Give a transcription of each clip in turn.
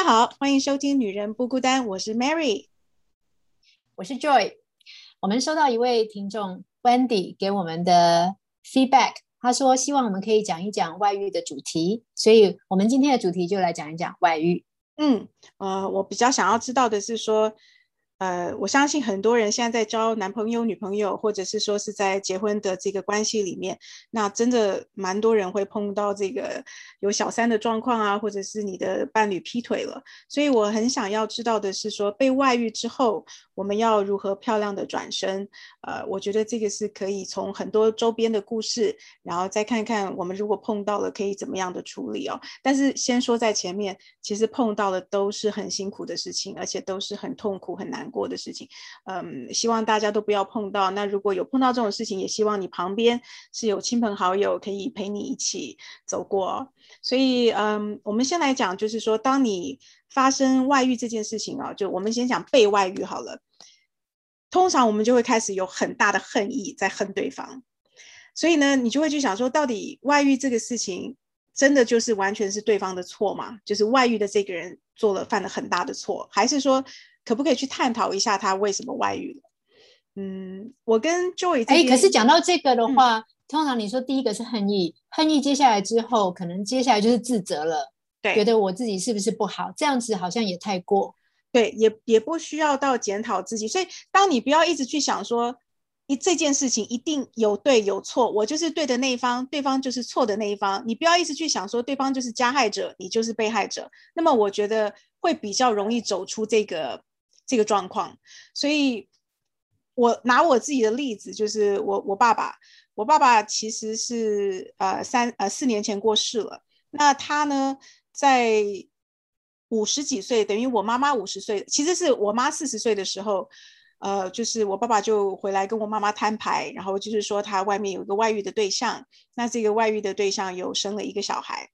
大家好，欢迎收听《女人不孤单》，我是 Mary，我是 Joy。我们收到一位听众 Wendy 给我们的 feedback，他说希望我们可以讲一讲外遇的主题，所以我们今天的主题就来讲一讲外遇。嗯，呃，我比较想要知道的是说。呃，我相信很多人现在在交男朋友、女朋友，或者是说是在结婚的这个关系里面，那真的蛮多人会碰到这个有小三的状况啊，或者是你的伴侣劈腿了。所以我很想要知道的是，说被外遇之后，我们要如何漂亮的转身？呃，我觉得这个是可以从很多周边的故事，然后再看看我们如果碰到了可以怎么样的处理哦。但是先说在前面，其实碰到的都是很辛苦的事情，而且都是很痛苦、很难。过的事情，嗯，希望大家都不要碰到。那如果有碰到这种事情，也希望你旁边是有亲朋好友可以陪你一起走过。所以，嗯，我们先来讲，就是说，当你发生外遇这件事情啊，就我们先讲被外遇好了。通常我们就会开始有很大的恨意在恨对方，所以呢，你就会去想说，到底外遇这个事情真的就是完全是对方的错吗？就是外遇的这个人做了犯了很大的错，还是说？可不可以去探讨一下他为什么外遇了？嗯，我跟 Joy 哎，可是讲到这个的话，通常你说第一个是恨意，恨意接下来之后，可能接下来就是自责了，对，觉得我自己是不是不好？这样子好像也太过，对，也也不需要到检讨自己。所以，当你不要一直去想说，一这件事情一定有对有错，我就是对的那一方，对方就是错的那一方。你不要一直去想说对方就是加害者，你就是被害者。那么，我觉得会比较容易走出这个。这个状况，所以我拿我自己的例子，就是我我爸爸，我爸爸其实是呃三呃四年前过世了。那他呢，在五十几岁，等于我妈妈五十岁，其实是我妈四十岁的时候，呃，就是我爸爸就回来跟我妈妈摊牌，然后就是说他外面有一个外遇的对象，那这个外遇的对象有生了一个小孩。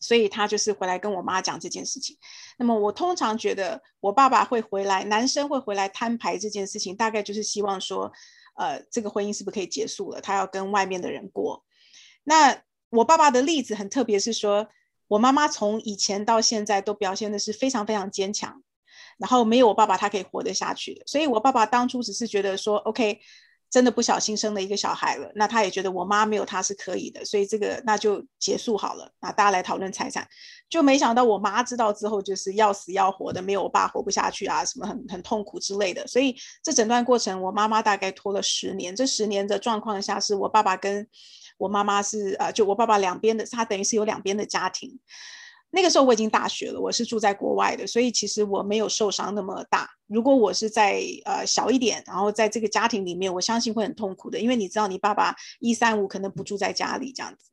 所以他就是回来跟我妈讲这件事情。那么我通常觉得，我爸爸会回来，男生会回来摊牌这件事情，大概就是希望说，呃，这个婚姻是不是可以结束了？他要跟外面的人过。那我爸爸的例子很特别，是说我妈妈从以前到现在都表现的是非常非常坚强，然后没有我爸爸他可以活得下去的。所以我爸爸当初只是觉得说，OK。真的不小心生了一个小孩了，那他也觉得我妈没有他是可以的，所以这个那就结束好了。那大家来讨论财产，就没想到我妈知道之后就是要死要活的，没有我爸活不下去啊，什么很很痛苦之类的。所以这整段过程，我妈妈大概拖了十年。这十年的状况下，是我爸爸跟我妈妈是呃，就我爸爸两边的，他等于是有两边的家庭。那个时候我已经大学了，我是住在国外的，所以其实我没有受伤那么大。如果我是在呃小一点，然后在这个家庭里面，我相信会很痛苦的，因为你知道你爸爸一三五可能不住在家里这样子。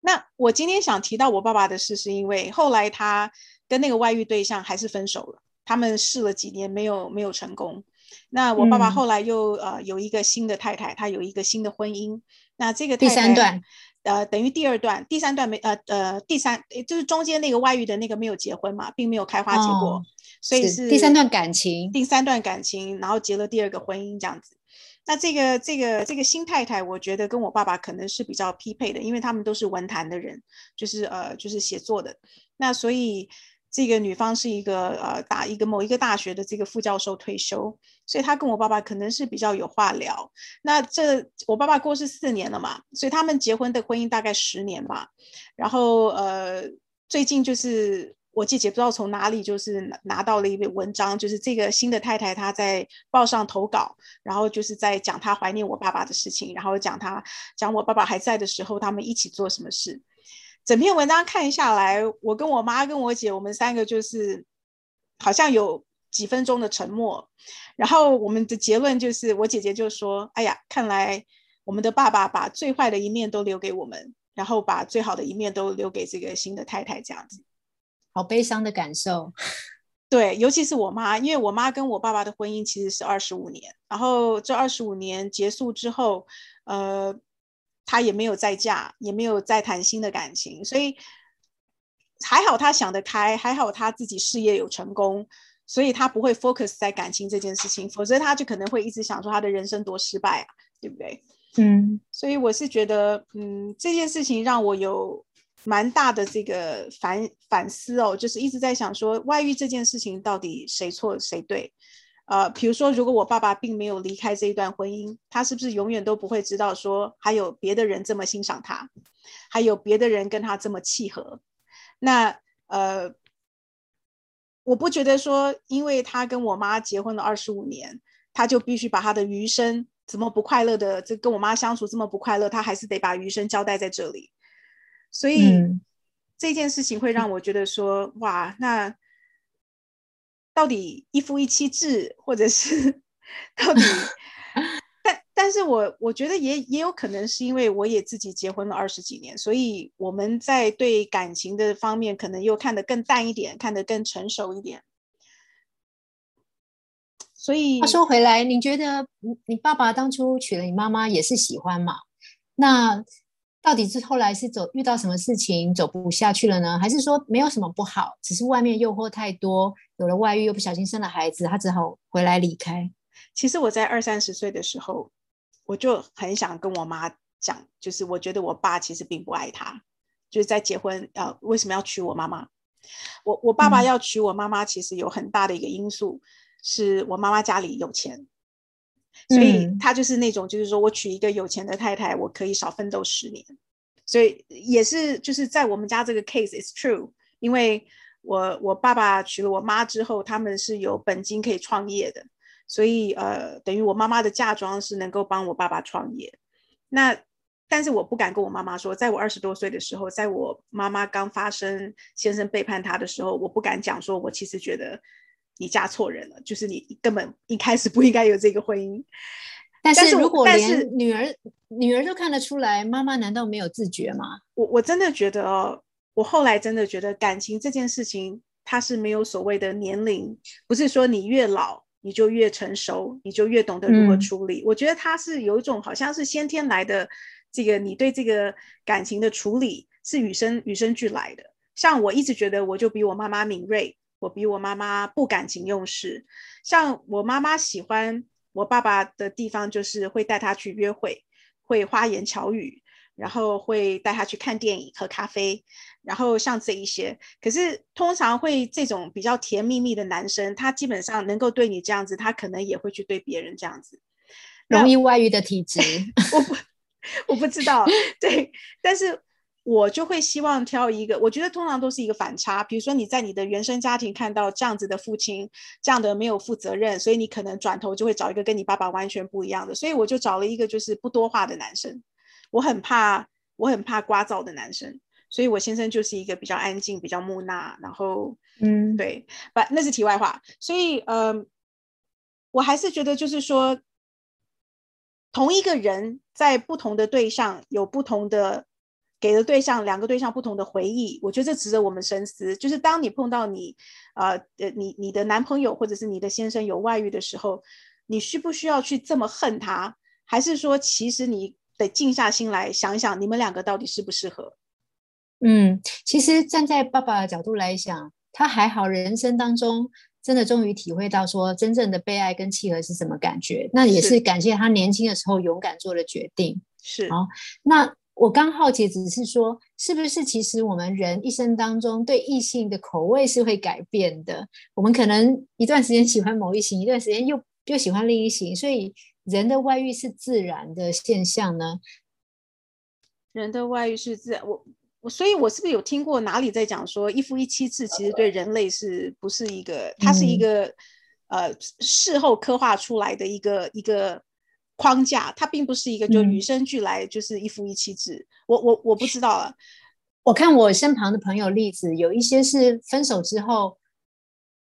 那我今天想提到我爸爸的事，是因为后来他跟那个外遇对象还是分手了，他们试了几年没有没有成功。那我爸爸后来又呃有一个新的太太，他有一个新的婚姻。那这个第三段。呃，等于第二段、第三段没呃呃，第三就是中间那个外遇的那个没有结婚嘛，并没有开花结果，所以是第三段感情，第三段感情，然后结了第二个婚姻这样子。那这个这个这个新太太，我觉得跟我爸爸可能是比较匹配的，因为他们都是文坛的人，就是呃就是写作的，那所以。这个女方是一个呃，大一个某一个大学的这个副教授退休，所以她跟我爸爸可能是比较有话聊。那这我爸爸过世四年了嘛，所以他们结婚的婚姻大概十年吧。然后呃，最近就是我姐姐不知道从哪里就是拿到了一篇文章，就是这个新的太太她在报上投稿，然后就是在讲她怀念我爸爸的事情，然后讲她讲我爸爸还在的时候他们一起做什么事。整篇文章看下来，我跟我妈跟我姐，我们三个就是好像有几分钟的沉默。然后我们的结论就是，我姐姐就说：“哎呀，看来我们的爸爸把最坏的一面都留给我们，然后把最好的一面都留给这个新的太太。”这样子，好悲伤的感受。对，尤其是我妈，因为我妈跟我爸爸的婚姻其实是二十五年，然后这二十五年结束之后，呃。她也没有再嫁，也没有再谈新的感情，所以还好他想得开，还好他自己事业有成功，所以他不会 focus 在感情这件事情，否则他就可能会一直想说他的人生多失败啊，对不对？嗯，所以我是觉得，嗯，这件事情让我有蛮大的这个反反思哦，就是一直在想说外遇这件事情到底谁错谁对？呃，比如说如果我爸爸并没有离开这一段婚姻，他是不是永远都不会知道说还有别的人这么欣赏他，还有别的人跟他这么契合？那呃，我不觉得说因为他跟我妈结婚了二十五年，他就必须把他的余生怎么不快乐的这跟我妈相处这么不快乐，他还是得把余生交代在这里。所以这件事情会让我觉得说，哇，那到底一夫一妻制，或者是 到底？但但是我我觉得也也有可能是因为我也自己结婚了二十几年，所以我们在对感情的方面可能又看得更淡一点，看得更成熟一点。所以话说回来，你觉得你你爸爸当初娶了你妈妈也是喜欢嘛？那？到底是后来是走遇到什么事情走不下去了呢？还是说没有什么不好，只是外面诱惑太多，有了外遇又不小心生了孩子，他只好回来离开？其实我在二三十岁的时候，我就很想跟我妈讲，就是我觉得我爸其实并不爱她，就是在结婚呃为什么要娶我妈妈？我我爸爸要娶我妈妈，其实有很大的一个因素是我妈妈家里有钱。所以他就是那种，就是说我娶一个有钱的太太，我可以少奋斗十年。所以也是就是在我们家这个 case is true，因为我我爸爸娶了我妈之后，他们是有本金可以创业的，所以呃等于我妈妈的嫁妆是能够帮我爸爸创业。那但是我不敢跟我妈妈说，在我二十多岁的时候，在我妈妈刚发生先生背叛她的时候，我不敢讲说我其实觉得。你嫁错人了，就是你根本一开始不应该有这个婚姻。但是如果但是女儿女儿都看得出来，妈妈难道没有自觉吗？我我真的觉得哦，我后来真的觉得感情这件事情，它是没有所谓的年龄，不是说你越老你就越成熟，你就越懂得如何处理。我觉得它是有一种好像是先天来的，这个你对这个感情的处理是与生与生俱来的。像我一直觉得，我就比我妈妈敏锐。我比我妈妈不感情用事，像我妈妈喜欢我爸爸的地方，就是会带他去约会，会花言巧语，然后会带他去看电影、喝咖啡，然后像这一些。可是通常会这种比较甜蜜蜜的男生，他基本上能够对你这样子，他可能也会去对别人这样子。容易外遇的体质，我不我不知道，对，但是。我就会希望挑一个，我觉得通常都是一个反差。比如说你在你的原生家庭看到这样子的父亲，这样的没有负责任，所以你可能转头就会找一个跟你爸爸完全不一样的。所以我就找了一个就是不多话的男生。我很怕，我很怕聒噪的男生，所以我先生就是一个比较安静、比较木讷，然后嗯，对，不，那是题外话。所以呃，我还是觉得就是说，同一个人在不同的对象有不同的。给的对象两个对象不同的回忆，我觉得这值得我们深思。就是当你碰到你，呃呃，你你的男朋友或者是你的先生有外遇的时候，你需不需要去这么恨他？还是说，其实你得静下心来想一想，你们两个到底适不适合？嗯，其实站在爸爸的角度来想，他还好，人生当中真的终于体会到说真正的被爱跟契合是什么感觉。那也是感谢他年轻的时候勇敢做的决定。是好，那。我刚好奇，只是说，是不是其实我们人一生当中对异性的口味是会改变的？我们可能一段时间喜欢某一型，一段时间又又喜欢另一型，所以人的外遇是自然的现象呢？人的外遇是自然，我我，所以我是不是有听过哪里在讲说一夫一妻制其实对人类是不是一个？它是一个呃事后刻画出来的一个一个。框架，它并不是一个就与生俱来就是一夫一妻制。我我我不知道了。我看我身旁的朋友例子，有一些是分手之后，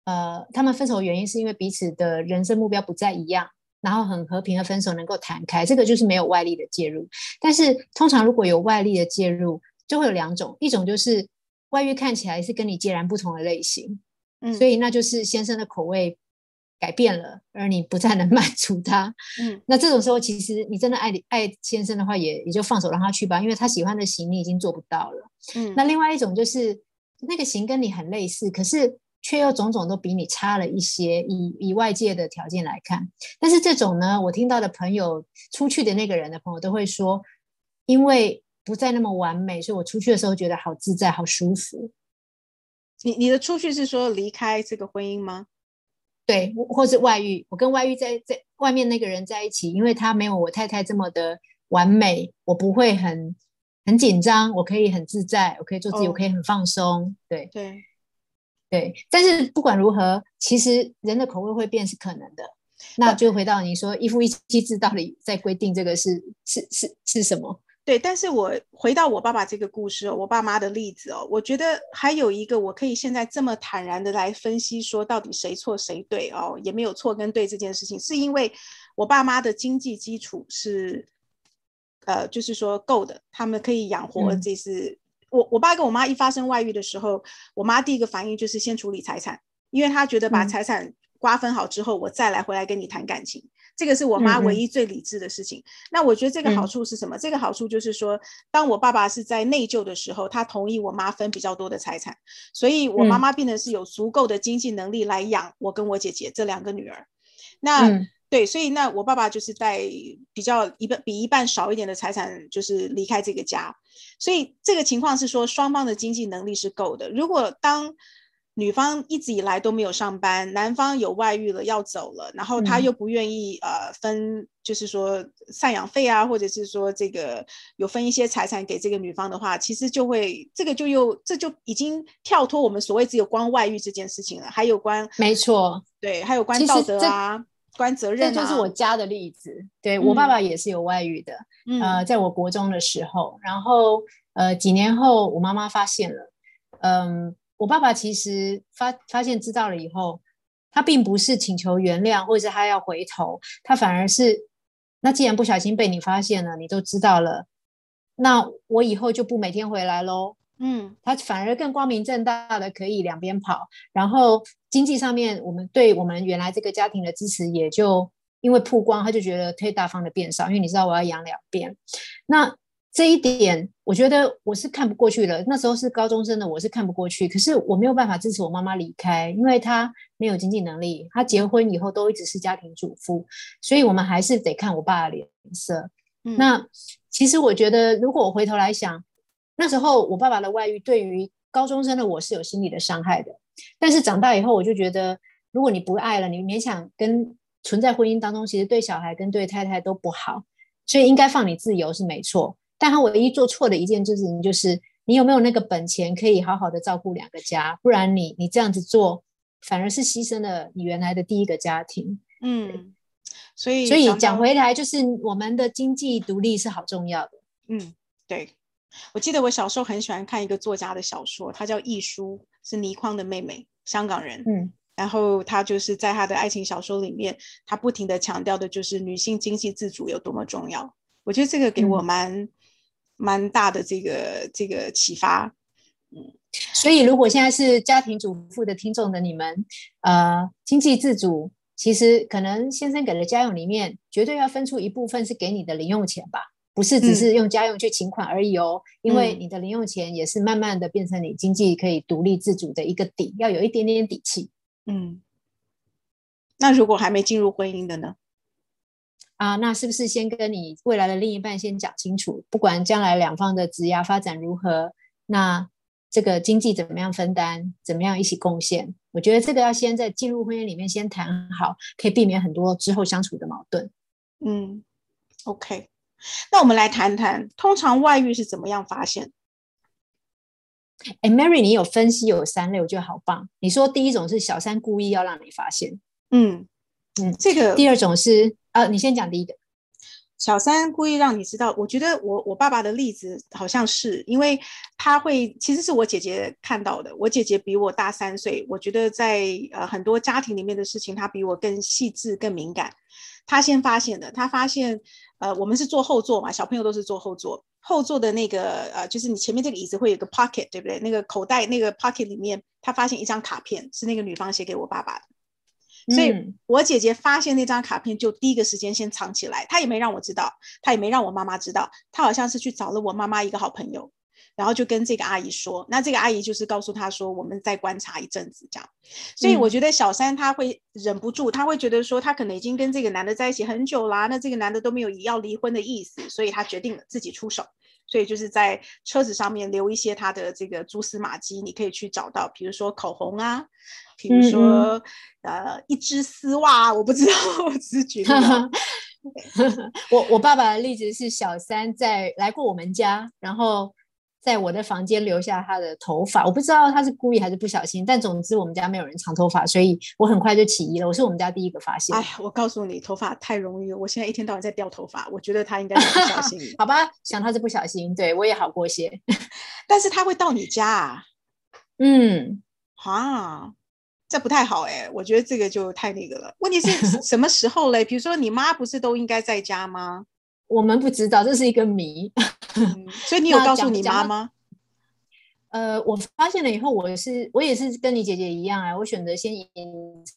呃，他们分手的原因是因为彼此的人生目标不再一样，然后很和平的分手，能够谈开，这个就是没有外力的介入。但是通常如果有外力的介入，就会有两种，一种就是外遇看起来是跟你截然不同的类型，嗯，所以那就是先生的口味。改变了，而你不再能 满足他，嗯，那这种时候，其实你真的爱爱先生的话，也也就放手让他去吧，因为他喜欢的型你已经做不到了，嗯。那另外一种就是那个型跟你很类似，可是却又种种都比你差了一些，以以外界的条件来看。但是这种呢，我听到的朋友出去的那个人的朋友都会说，因为不再那么完美，所以我出去的时候觉得好自在、好舒服。你你的出去是说离开这个婚姻吗？对，或是外遇。我跟外遇在在外面那个人在一起，因为他没有我太太这么的完美，我不会很很紧张，我可以很自在，我可以做自己，我可以很放松。对对对，但是不管如何，其实人的口味会变是可能的。那就回到你说一夫一妻制到底在规定这个是是是是什么？对，但是我回到我爸爸这个故事哦，我爸妈的例子哦，我觉得还有一个我可以现在这么坦然的来分析说到底谁错谁对哦，也没有错跟对这件事情，是因为我爸妈的经济基础是，呃，就是说够的，他们可以养活这是我我爸跟我妈一发生外遇的时候，我妈第一个反应就是先处理财产，因为她觉得把财产瓜分好之后，我再来回来跟你谈感情。这个是我妈唯一最理智的事情。那我觉得这个好处是什么？这个好处就是说，当我爸爸是在内疚的时候，他同意我妈分比较多的财产，所以我妈妈变得是有足够的经济能力来养我跟我姐姐这两个女儿。那对，所以那我爸爸就是在比较一半比一半少一点的财产，就是离开这个家。所以这个情况是说，双方的经济能力是够的。如果当女方一直以来都没有上班，男方有外遇了要走了，然后他又不愿意呃分，就是说赡养费啊，或者是说这个有分一些财产给这个女方的话，其实就会这个就又这就已经跳脱我们所谓只有关外遇这件事情了，还有关没错，对，还有关道德啊，关责任。这就是我家的例子，对我爸爸也是有外遇的，呃，在我国中的时候，然后呃几年后我妈妈发现了，嗯。我爸爸其实发发现知道了以后，他并不是请求原谅，或者是他要回头，他反而是，那既然不小心被你发现了，你都知道了，那我以后就不每天回来喽。嗯，他反而更光明正大的可以两边跑，然后经济上面，我们对我们原来这个家庭的支持也就因为曝光，他就觉得可以大方的变少，因为你知道我要养两边，那。这一点，我觉得我是看不过去了。那时候是高中生的，我是看不过去。可是我没有办法支持我妈妈离开，因为她没有经济能力。她结婚以后都一直是家庭主妇，所以我们还是得看我爸的脸色。那其实我觉得，如果我回头来想，那时候我爸爸的外遇对于高中生的我是有心理的伤害的。但是长大以后，我就觉得，如果你不爱了，你勉强跟存在婚姻当中，其实对小孩跟对太太都不好。所以应该放你自由是没错。但他唯一做错的一件事情，就是你有没有那个本钱可以好好的照顾两个家？不然你你这样子做，反而是牺牲了你原来的第一个家庭。嗯，所以所以讲回来，就是我们的经济独立是好重要的。嗯，对。我记得我小时候很喜欢看一个作家的小说，他叫易舒，是倪匡的妹妹，香港人。嗯，然后他就是在他的爱情小说里面，他不停的强调的就是女性经济自主有多么重要。我觉得这个给我蛮。蛮大的这个这个启发，嗯，所以如果现在是家庭主妇的听众的你们，呃，经济自主，其实可能先生给的家用里面，绝对要分出一部分是给你的零用钱吧，不是只是用家用去请款而已哦，因为。你的零用钱也是慢慢的变成你经济可以独立自主的一个底，要有一点点底气，嗯，那如果还没进入婚姻的呢？啊，那是不是先跟你未来的另一半先讲清楚？不管将来两方的职业发展如何，那这个经济怎么样分担，怎么样一起贡献？我觉得这个要先在进入婚姻里面先谈好，可以避免很多之后相处的矛盾。嗯，OK，那我们来谈谈，通常外遇是怎么样发现？哎，Mary，你有分析有三类，我觉得好棒。你说第一种是小三故意要让你发现，嗯嗯，这个第二种是。呃，你先讲第一个，小三故意让你知道。我觉得我我爸爸的例子好像是，因为他会其实是我姐姐看到的。我姐姐比我大三岁，我觉得在呃很多家庭里面的事情，她比我更细致、更敏感。她先发现的，她发现呃我们是坐后座嘛，小朋友都是坐后座，后座的那个呃就是你前面这个椅子会有个 pocket，对不对？那个口袋那个 pocket 里面，她发现一张卡片，是那个女方写给我爸爸的。所以，我姐姐发现那张卡片，就第一个时间先藏起来，她也没让我知道，她也没让我妈妈知道，她好像是去找了我妈妈一个好朋友，然后就跟这个阿姨说，那这个阿姨就是告诉她说，我们再观察一阵子这样。所以我觉得小三她会忍不住，她会觉得说，她可能已经跟这个男的在一起很久啦，那这个男的都没有要离婚的意思，所以她决定了自己出手。所以就是在车子上面留一些他的这个蛛丝马迹，你可以去找到，比如说口红啊，比如说呃一只丝袜，我不知道，我只是举例。我我爸爸的例子是小三在来过我们家，然后。在我的房间留下他的头发，我不知道他是故意还是不小心，但总之我们家没有人长头发，所以我很快就起疑了。我是我们家第一个发现。哎，我告诉你，头发太容易了。我现在一天到晚在掉头发，我觉得他应该是不小心。好吧，想他是不小心，对我也好过些。但是他会到你家啊？嗯，啊，这不太好哎，我觉得这个就太那个了。问题是 什么时候嘞？比如说你妈不是都应该在家吗？我们不知道，这是一个谜。所以你有告诉你妈吗？呃，我发现了以后，我是我也是跟你姐姐一样啊，我选择先隐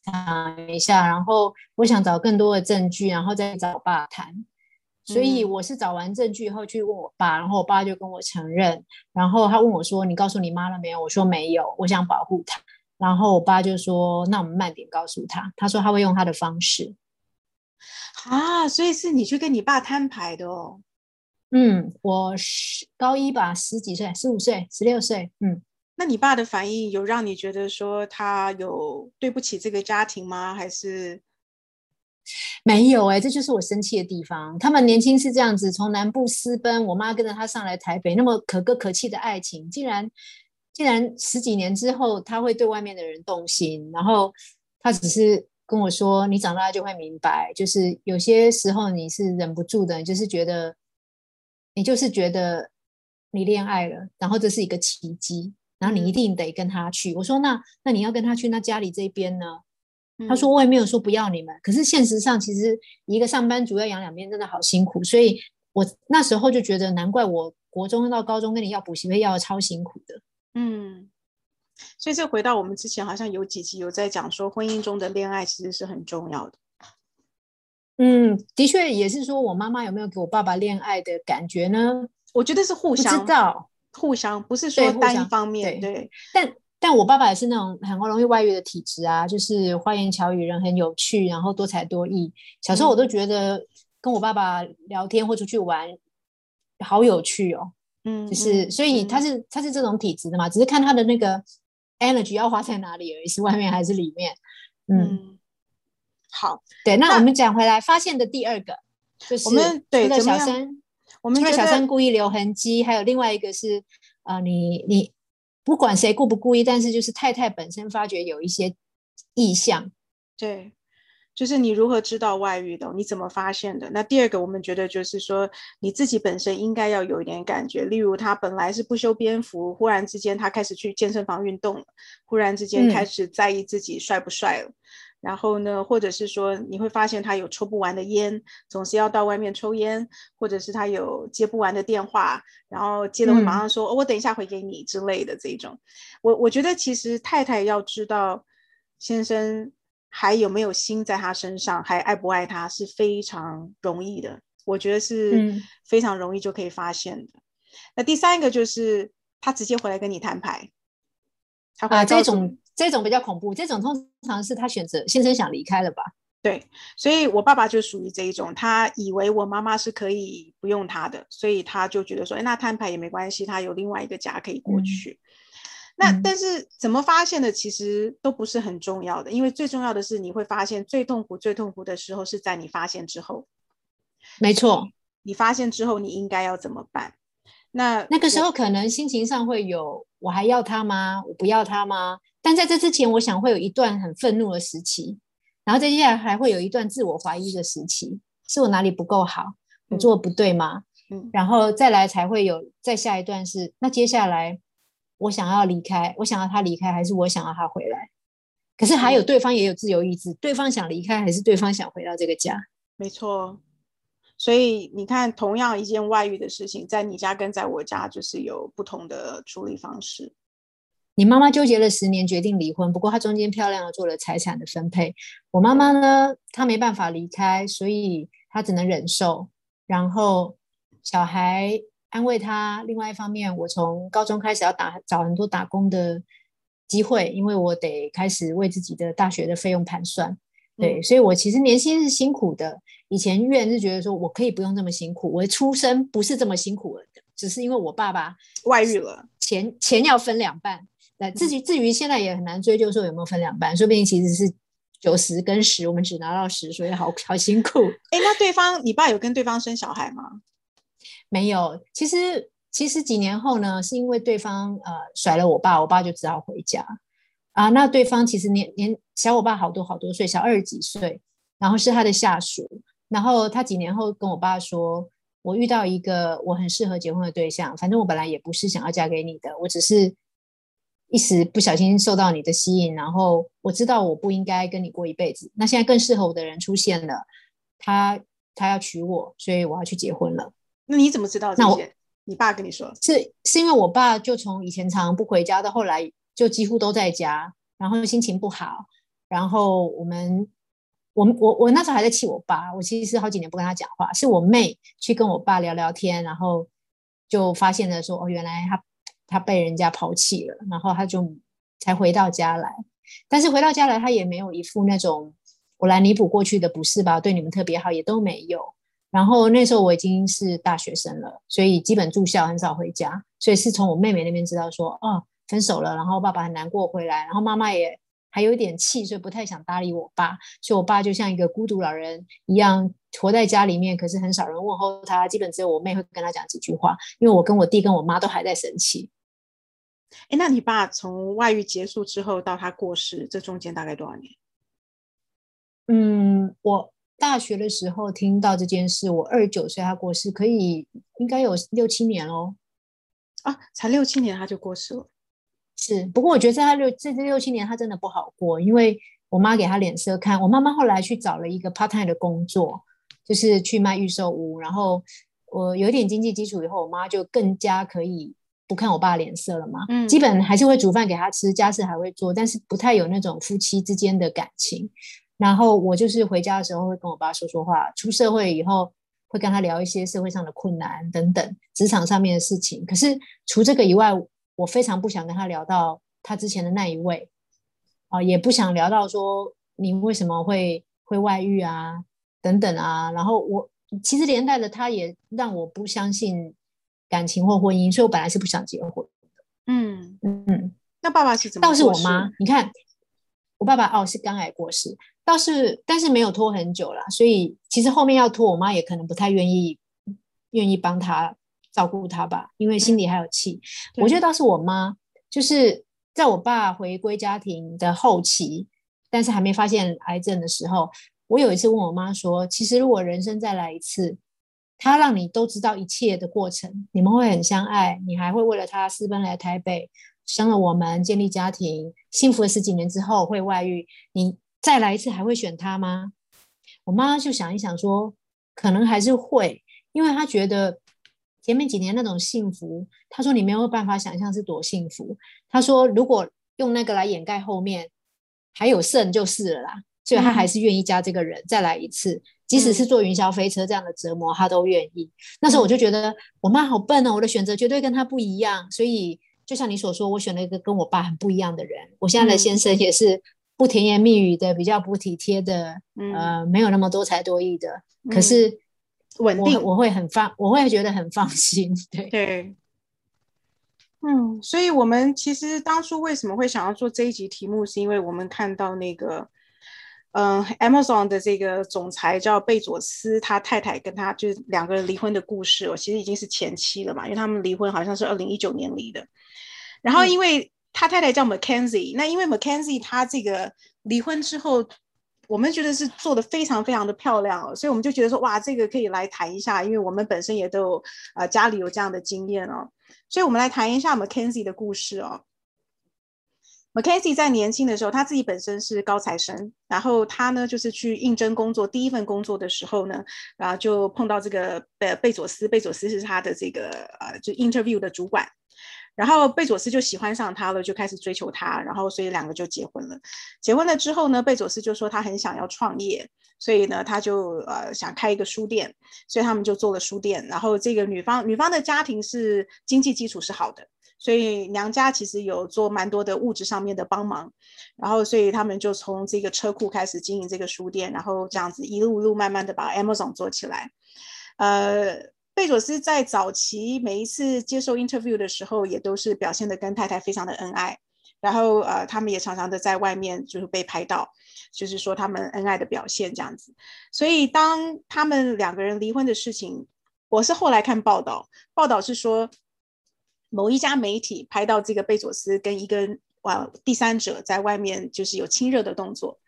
藏一下，然后我想找更多的证据，然后再找我爸谈。所以我是找完证据以后去问我爸，然后我爸就跟我承认，然后他问我说：“你告诉你妈了没有？”我说：“没有，我想保护她。”然后我爸就说：“那我们慢点告诉他。”他说他会用他的方式。啊，所以是你去跟你爸摊牌的哦。嗯，我十高一吧，十几岁，十五岁，十六岁。嗯，那你爸的反应有让你觉得说他有对不起这个家庭吗？还是没有？哎，这就是我生气的地方。他们年轻是这样子，从南部私奔，我妈跟着他上来台北，那么可歌可泣的爱情，竟然竟然十几年之后，他会对外面的人动心，然后他只是跟我说：“你长大就会明白，就是有些时候你是忍不住的，就是觉得。”你就是觉得你恋爱了，然后这是一个奇迹，然后你一定得跟他去。我说那那你要跟他去，那家里这边呢？他说我也没有说不要你们，可是现实上其实一个上班族要养两边真的好辛苦，所以我那时候就觉得难怪我国中到高中跟你要补习费要超辛苦的。嗯，所以这回到我们之前好像有几集有在讲说，婚姻中的恋爱其实是很重要的。嗯，的确也是说，我妈妈有没有给我爸爸恋爱的感觉呢？我觉得是互相，知道互相，不是说单一方面。对，但但我爸爸也是那种很容易外遇的体质啊，就是花言巧语，人很有趣，然后多才多艺。小时候我都觉得跟我爸爸聊天或出去玩好有趣哦。嗯，就是所以他是他是这种体质的嘛，只是看他的那个 energy 要花在哪里而已，是外面还是里面？嗯。好，对，那我们讲回来，发现的第二个就是我们对小三，我们除了小三故意留痕迹，还有另外一个是，呃，你你不管谁故不故意，但是就是太太本身发觉有一些意向，对，就是你如何知道外遇的，你怎么发现的？那第二个，我们觉得就是说你自己本身应该要有一点感觉，例如他本来是不修边幅，忽然之间他开始去健身房运动了，忽然之间开始在意自己帅不帅了。然后呢，或者是说你会发现他有抽不完的烟，总是要到外面抽烟，或者是他有接不完的电话，然后接了会马上说“我等一下回给你”之类的这种。我我觉得其实太太要知道先生还有没有心在他身上，还爱不爱他是非常容易的，我觉得是非常容易就可以发现的。那第三个就是他直接回来跟你摊牌，他啊这种。这种比较恐怖，这种通常是他选择先生想离开了吧？对，所以我爸爸就属于这一种，他以为我妈妈是可以不用他的，所以他就觉得说，哎，那摊牌也没关系，他有另外一个家可以过去。那但是怎么发现的，其实都不是很重要的，因为最重要的是你会发现最痛苦、最痛苦的时候是在你发现之后。没错，你发现之后你应该要怎么办？那那个时候可能心情上会有，我还要他吗？我不要他吗？但在这之前，我想会有一段很愤怒的时期，然后接下来还会有一段自我怀疑的时期，是我哪里不够好，我做的不对吗？嗯，然后再来才会有再下一段是，那接下来我想要离开，我想要他离开，还是我想要他回来？可是还有对方也有自由意志，对方想离开，还是对方想回到这个家？没错，所以你看，同样一件外遇的事情，在你家跟在我家，就是有不同的处理方式。你妈妈纠结了十年，决定离婚。不过她中间漂亮的做了财产的分配。我妈妈呢，她没办法离开，所以她只能忍受。然后小孩安慰她。另外一方面，我从高中开始要打找很多打工的机会，因为我得开始为自己的大学的费用盘算。对，所以我其实年轻是辛苦的。以前院是觉得说我可以不用这么辛苦，我出生不是这么辛苦的。只是因为我爸爸外遇了，钱钱要分两半。那至于至于现在也很难追究说有没有分两半，说不定其实是九十跟十，我们只拿到十，所以好好辛苦。哎，那对方你爸有跟对方生小孩吗？没有，其实其实几年后呢，是因为对方呃甩了我爸，我爸就只好回家啊。那对方其实年年小我爸好多好多岁，小二十几岁，然后是他的下属。然后他几年后跟我爸说：“我遇到一个我很适合结婚的对象，反正我本来也不是想要嫁给你的，我只是一时不小心受到你的吸引，然后我知道我不应该跟你过一辈子。那现在更适合我的人出现了，他他要娶我，所以我要去结婚了。那你怎么知道那我？你爸跟你说？是是因为我爸就从以前常常不回家，到后来就几乎都在家，然后心情不好，然后我们。”我我我那时候还在气我爸，我其实好几年不跟他讲话，是我妹去跟我爸聊聊天，然后就发现了说哦，原来他他被人家抛弃了，然后他就才回到家来。但是回到家来，他也没有一副那种我来弥补过去的不是吧，对你们特别好也都没有。然后那时候我已经是大学生了，所以基本住校，很少回家，所以是从我妹妹那边知道说哦分手了，然后爸爸很难过回来，然后妈妈也。还有一点气，所以不太想搭理我爸。所以我爸就像一个孤独老人一样，活在家里面。可是很少人问候他，基本只有我妹会跟他讲几句话。因为我跟我弟跟我妈都还在生气。哎，那你爸从外遇结束之后到他过世，这中间大概多少年？嗯，我大学的时候听到这件事，我二十九岁他过世，可以应该有六七年喽。啊，才六七年他就过世了。是，不过我觉得在他六这这六七年，他真的不好过，因为我妈给他脸色看。我妈妈后来去找了一个 part time 的工作，就是去卖预售屋。然后我有点经济基础以后，我妈就更加可以不看我爸脸色了嘛。嗯，基本还是会煮饭给他吃，家事还会做，但是不太有那种夫妻之间的感情。然后我就是回家的时候会跟我爸说说话，出社会以后会跟他聊一些社会上的困难等等，职场上面的事情。可是除这个以外，我非常不想跟他聊到他之前的那一位，啊，也不想聊到说你为什么会会外遇啊，等等啊。然后我其实连带的，他也让我不相信感情或婚姻，所以我本来是不想结婚的。嗯嗯，那爸爸是怎么？倒是我妈，你看我爸爸哦是肝癌过世，倒是但是没有拖很久了，所以其实后面要拖，我妈也可能不太愿意愿意帮他。照顾他吧，因为心里还有气。我觉得倒是我妈，就是在我爸回归家庭的后期，但是还没发现癌症的时候，我有一次问我妈说：“其实如果人生再来一次，他让你都知道一切的过程，你们会很相爱，你还会为了他私奔来台北，生了我们，建立家庭，幸福了十几年之后会外遇，你再来一次还会选他吗？”我妈就想一想说：“可能还是会，因为她觉得。”前面几年那种幸福，她说你没有办法想象是多幸福。她说如果用那个来掩盖后面还有剩就是了啦，所以她还是愿意加这个人再来一次，即使是坐云霄飞车这样的折磨，他都愿意。那时候我就觉得我妈好笨哦，我的选择绝对跟她不一样。所以就像你所说，我选了一个跟我爸很不一样的人。我现在的先生也是不甜言蜜语的，比较不体贴的，呃，没有那么多才多艺的。可是。稳定，我会很放，我会觉得很放心。对对，嗯，所以我们其实当初为什么会想要做这一集题目，是因为我们看到那个，嗯，Amazon 的这个总裁叫贝佐斯，他太太跟他就是两个人离婚的故事。我其实已经是前妻了嘛，因为他们离婚好像是二零一九年离的。然后因为他太太叫 Mackenzie，那因为 Mackenzie 他这个离婚之后。我们觉得是做的非常非常的漂亮哦，所以我们就觉得说，哇，这个可以来谈一下，因为我们本身也都有呃家里有这样的经验哦，所以我们来谈一下 Mackenzie 的故事哦。Mackenzie 在年轻的时候，他自己本身是高材生，然后他呢就是去应征工作，第一份工作的时候呢，然后就碰到这个贝贝佐斯，贝佐斯是他的这个呃就 interview 的主管。然后贝佐斯就喜欢上他了，就开始追求他，然后所以两个就结婚了。结婚了之后呢，贝佐斯就说他很想要创业，所以呢他就呃想开一个书店，所以他们就做了书店。然后这个女方女方的家庭是经济基础是好的，所以娘家其实有做蛮多的物质上面的帮忙。然后所以他们就从这个车库开始经营这个书店，然后这样子一路路慢慢的把 Amazon 做起来，呃。贝佐斯在早期每一次接受 interview 的时候，也都是表现的跟太太非常的恩爱，然后呃，他们也常常的在外面就是被拍到，就是说他们恩爱的表现这样子。所以当他们两个人离婚的事情，我是后来看报道，报道是说某一家媒体拍到这个贝佐斯跟一个啊第三者在外面就是有亲热的动作。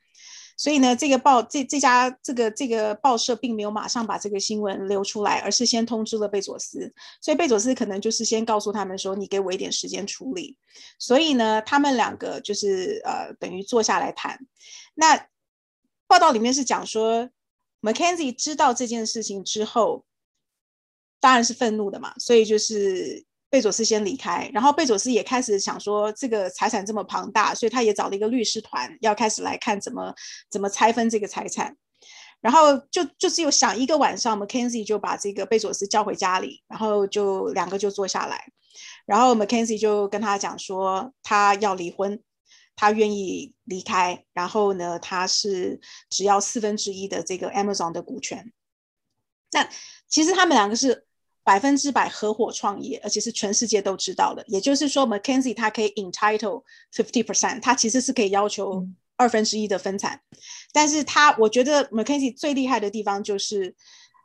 所以呢，这个报这这家这个这个报社并没有马上把这个新闻流出来，而是先通知了贝佐斯。所以贝佐斯可能就是先告诉他们说：“你给我一点时间处理。”所以呢，他们两个就是呃，等于坐下来谈。那报道里面是讲说，Mackenzie 知道这件事情之后，当然是愤怒的嘛，所以就是。贝佐斯先离开，然后贝佐斯也开始想说，这个财产这么庞大，所以他也找了一个律师团，要开始来看怎么怎么拆分这个财产。然后就就只有想一个晚上，Mackenzie 就把这个贝佐斯叫回家里，然后就两个就坐下来，然后 Mackenzie 就跟他讲说，他要离婚，他愿意离开，然后呢，他是只要四分之一的这个 Amazon 的股权。那其实他们两个是。百分之百合伙创业，而且是全世界都知道的。也就是说，Mackenzie 他可以 entitle fifty percent，他其实是可以要求二分之一的分产。但是他，我觉得 Mackenzie 最厉害的地方就是，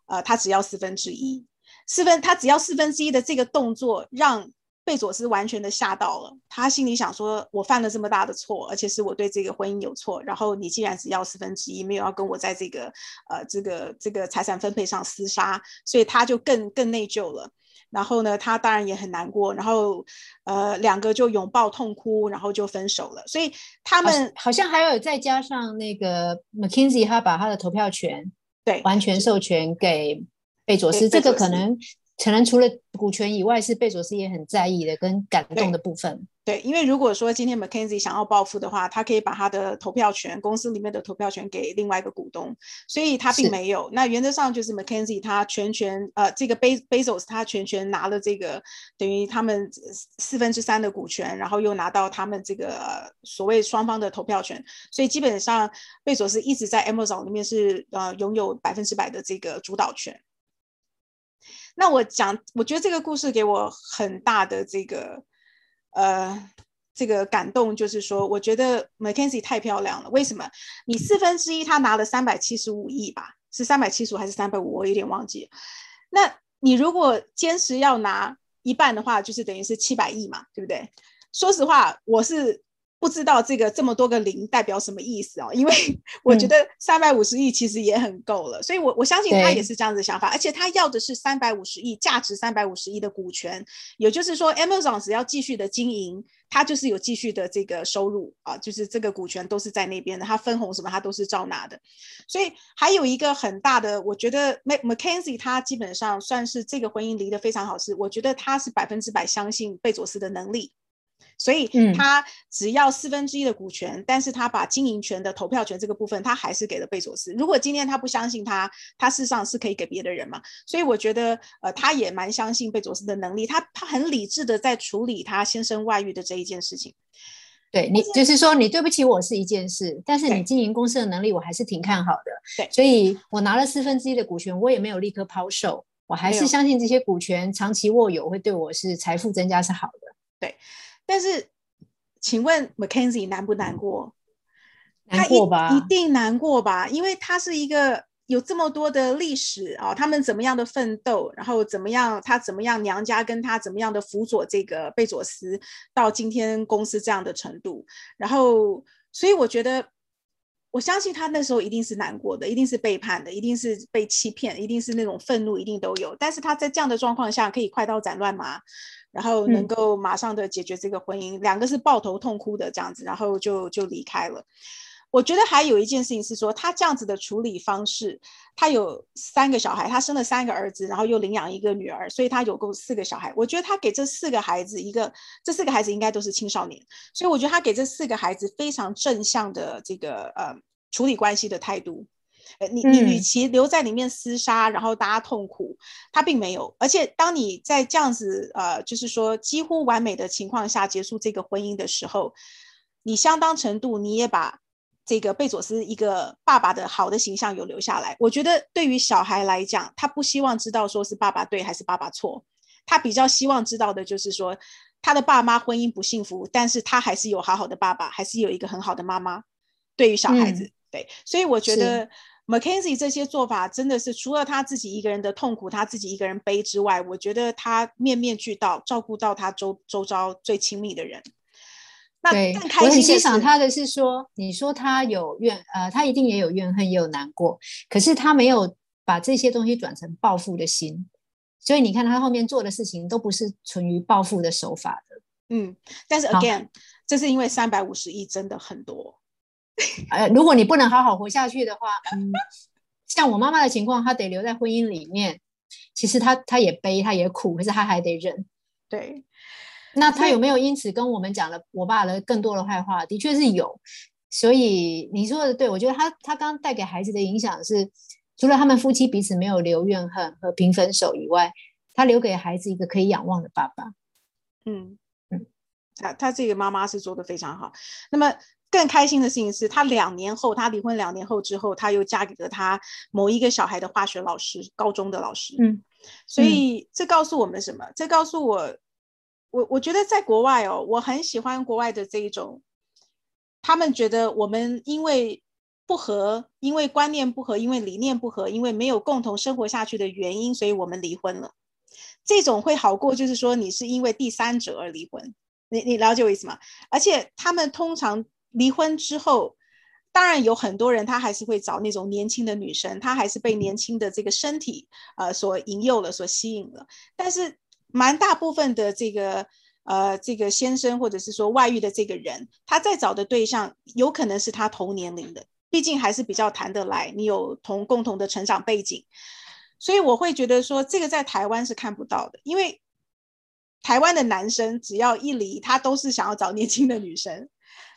呃，他只要四分之一，四分，他只要四分之一的这个动作让。贝佐斯完全的吓到了，他心里想说：“我犯了这么大的错，而且是我对这个婚姻有错。然后你既然只要四分之一，没有要跟我在这个呃这个这个财产分配上厮杀，所以他就更更内疚了。然后呢，他当然也很难过。然后呃，两个就拥抱痛哭，然后就分手了。所以他们好像还有再加上那个 McKinsey，他把他的投票权对完全授权给贝佐斯，这个可能。可能除了股权以外，是贝佐斯也很在意的跟感动的部分。对，因为如果说今天 Mackenzie 想要报复的话，他可以把他的投票权，公司里面的投票权给另外一个股东，所以他并没有。那原则上就是 Mackenzie 他全权，呃，这个 Be Bezos 他全权拿了这个等于他们四分之三的股权，然后又拿到他们这个所谓双方的投票权，所以基本上贝佐斯一直在 Amazon 里面是呃拥有百分之百的这个主导权。那我讲，我觉得这个故事给我很大的这个，呃，这个感动，就是说，我觉得 Mackenzie 太漂亮了。为什么？你四分之一，他拿了三百七十五亿吧？是三百七十五还是三百五？我有点忘记。那你如果坚持要拿一半的话，就是等于是七百亿嘛，对不对？说实话，我是。不知道这个这么多个零代表什么意思哦，因为 我觉得三百五十亿其实也很够了，所以我我相信他也是这样子想法，而且他要的是三百五十亿价值三百五十亿的股权，也就是说，Amazon 只要继续的经营，他就是有继续的这个收入啊，就是这个股权都是在那边的，他分红什么他都是照拿的，所以还有一个很大的，我觉得 Mac Mackenzie 他基本上算是这个婚姻离得非常好，是我觉得他是百分之百相信贝佐斯的能力。所以他只要四分之一的股权，但是他把经营权的投票权这个部分，他还是给了贝佐斯。如果今天他不相信他，他事实上是可以给别的人嘛？所以我觉得，呃，他也蛮相信贝佐斯的能力，他他很理智的在处理他先生外遇的这一件事情。对你就是说，你对不起我是一件事，但是你经营公司的能力，我还是挺看好的。对，所以我拿了四分之一的股权，我也没有立刻抛售，我还是相信这些股权长期握有会对我是财富增加是好的。对。但是，请问 Mackenzie 难不难过？难过吧，一定难过吧，因为他是一个有这么多的历史啊，他们怎么样的奋斗，然后怎么样，他怎么样，娘家跟他怎么样的辅佐这个贝佐斯到今天公司这样的程度，然后，所以我觉得，我相信他那时候一定是难过的，一定是背叛的，一定是被欺骗，一定是那种愤怒，一定都有。但是他在这样的状况下，可以快刀斩乱麻。然后能够马上的解决这个婚姻，两个是抱头痛哭的这样子，然后就就离开了。我觉得还有一件事情是说，他这样子的处理方式，他有三个小孩，他生了三个儿子，然后又领养一个女儿，所以他有共四个小孩。我觉得他给这四个孩子一个，这四个孩子应该都是青少年，所以我觉得他给这四个孩子非常正向的这个呃处理关系的态度。呃，你你与其留在里面厮杀，然后大家痛苦，他并没有。而且当你在这样子呃，就是说几乎完美的情况下结束这个婚姻的时候，你相当程度你也把这个贝佐斯一个爸爸的好的形象有留下来。我觉得对于小孩来讲，他不希望知道说是爸爸对还是爸爸错，他比较希望知道的就是说他的爸妈婚姻不幸福，但是他还是有好好的爸爸，还是有一个很好的妈妈。对于小孩子，对，所以我觉得。Mackenzie 这些做法真的是除了他自己一个人的痛苦，他自己一个人背之外，我觉得他面面俱到，照顾到他周周遭最亲密的人。那更开心我很欣赏他的是说，你说他有怨，呃，他一定也有怨恨，也有难过，可是他没有把这些东西转成报复的心。所以你看他后面做的事情都不是存于报复的手法的。嗯，但是 again，这是因为三百五十亿真的很多。呃，如果你不能好好活下去的话，嗯，像我妈妈的情况，她得留在婚姻里面。其实她她也悲，她也苦，可是她还得忍。对，那她有没有因此跟我们讲了我爸的更多的坏话？的确是有。所以你说的对，我觉得他他刚带给孩子的影响是，除了他们夫妻彼此没有留怨恨和平分手以外，他留给孩子一个可以仰望的爸爸。嗯嗯，他他这个妈妈是做的非常好。那么。更开心的事情是他两年后，他离婚两年后之后，他又嫁给了他某一个小孩的化学老师，高中的老师。嗯，所以这告诉我们什么？这告诉我，我我觉得在国外哦，我很喜欢国外的这一种，他们觉得我们因为不和，因为观念不合，因为理念不合，因为没有共同生活下去的原因，所以我们离婚了。这种会好过，就是说你是因为第三者而离婚。你你了解我意思吗？而且他们通常。离婚之后，当然有很多人，他还是会找那种年轻的女生，他还是被年轻的这个身体呃所引诱了，所吸引了。但是，蛮大部分的这个呃这个先生或者是说外遇的这个人，他在找的对象有可能是他同年龄的，毕竟还是比较谈得来，你有同共同的成长背景。所以我会觉得说，这个在台湾是看不到的，因为台湾的男生只要一离，他都是想要找年轻的女生。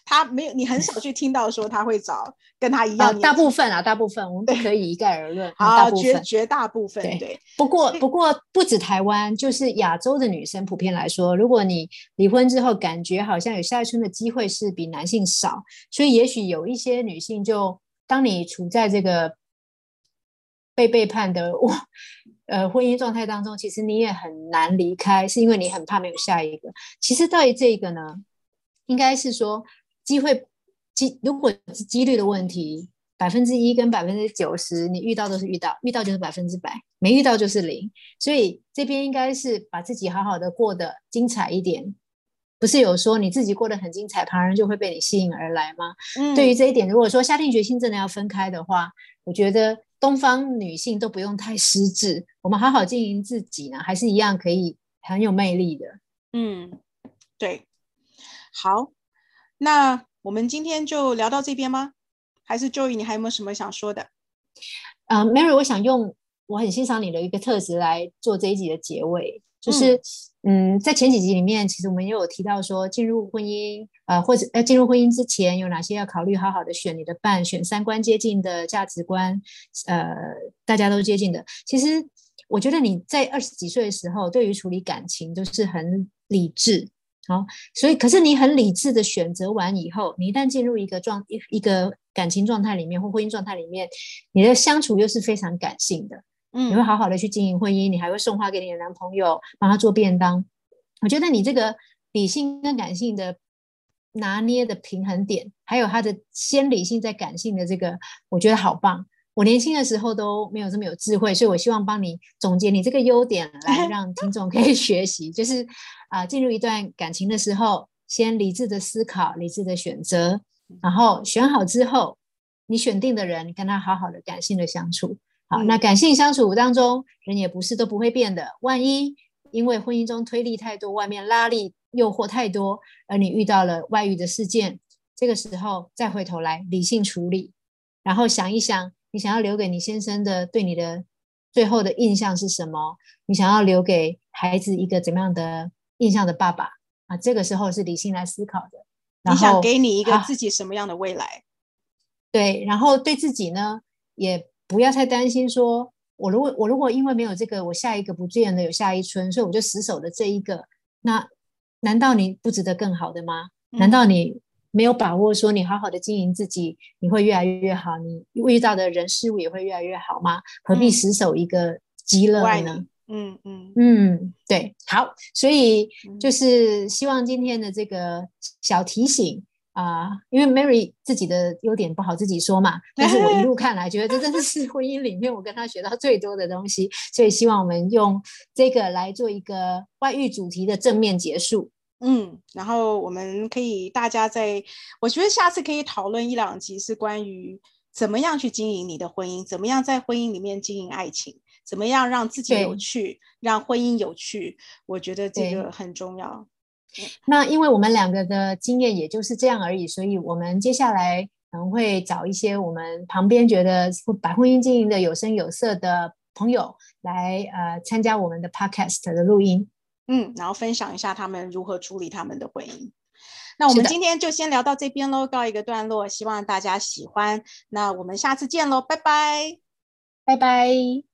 他没有，你很少去听到说他会找跟他一样。大部分啊，大部分我们不可以一概而论。好，绝绝大部分对。不过，不过不止台湾，就是亚洲的女生普遍来说，如果你离婚之后感觉好像有下一春的机会是比男性少，所以也许有一些女性就当你处在这个被背叛的呃婚姻状态当中，其实你也很难离开，是因为你很怕没有下一个。其实对于这个呢，应该是说。机会机如果是几率的问题，百分之一跟百分之九十，你遇到都是遇到，遇到就是百分之百，没遇到就是零。所以这边应该是把自己好好的过得精彩一点。不是有说你自己过得很精彩，旁人就会被你吸引而来吗？嗯，对于这一点，如果说下定决心真的要分开的话，我觉得东方女性都不用太失智，我们好好经营自己呢，还是一样可以很有魅力的。嗯，对，好。那我们今天就聊到这边吗？还是 Joey，你还有没有什么想说的？嗯，Mary，我想用我很欣赏你的一个特质来做这一集的结尾，就是嗯，在前几集里面，其实我们也有提到说，进入婚姻呃，或者呃，进入婚姻之前有哪些要考虑，好好的选你的伴，选三观接近的价值观，呃，大家都接近的。其实我觉得你在二十几岁的时候，对于处理感情都是很理智。好，所以可是你很理智的选择完以后，你一旦进入一个状一一个感情状态里面或婚姻状态里面，你的相处又是非常感性的，嗯，你会好好的去经营婚姻，你还会送花给你的男朋友，帮他做便当。我觉得你这个理性跟感性的拿捏的平衡点，还有他的先理性再感性的这个，我觉得好棒。我年轻的时候都没有这么有智慧，所以我希望帮你总结你这个优点，来 让听众可以 学习。就是啊，进入一段感情的时候，先理智的思考，理智的选择，然后选好之后，你选定的人，跟他好好的感性的相处。好，那感性相处当中，人也不是都不会变的。万一因为婚姻中推力太多，外面拉力诱惑太多，而你遇到了外遇的事件，这个时候再回头来理性处理，然后想一想。你想要留给你先生的对你的最后的印象是什么？你想要留给孩子一个怎么样的印象的爸爸啊？这个时候是理性来思考的。你想给你一个自己什么样的未来？对，然后对自己呢，也不要太担心。说我如果我如果因为没有这个，我下一个不自然的有下一春，所以我就死守的这一个，那难道你不值得更好的吗？难道你没有把握说你好好的经营自己，你会越来越好，你遇到的人事物也会越来越好吗？何必死守一个极乐呢？嗯嗯嗯，对，好，所以就是希望今天的这个小提醒啊，因为 Mary 自己的优点不好自己说嘛，但是我一路看来觉得这真的是婚姻里面我跟他学到最多的东西，所以希望我们用这个来做一个外遇主题的正面结束。嗯，然后我们可以大家在，我觉得下次可以讨论一两集是关于怎么样去经营你的婚姻，怎么样在婚姻里面经营爱情，怎么样让自己有趣，让婚姻有趣。我觉得这个很重要。那因为我们两个的经验也就是这样而已，所以我们接下来可能会找一些我们旁边觉得把婚姻经营的有声有色的朋友来呃参加我们的 podcast 的录音。嗯，然后分享一下他们如何处理他们的婚姻。那我们今天就先聊到这边喽，告一个段落，希望大家喜欢。那我们下次见喽，拜拜，拜拜。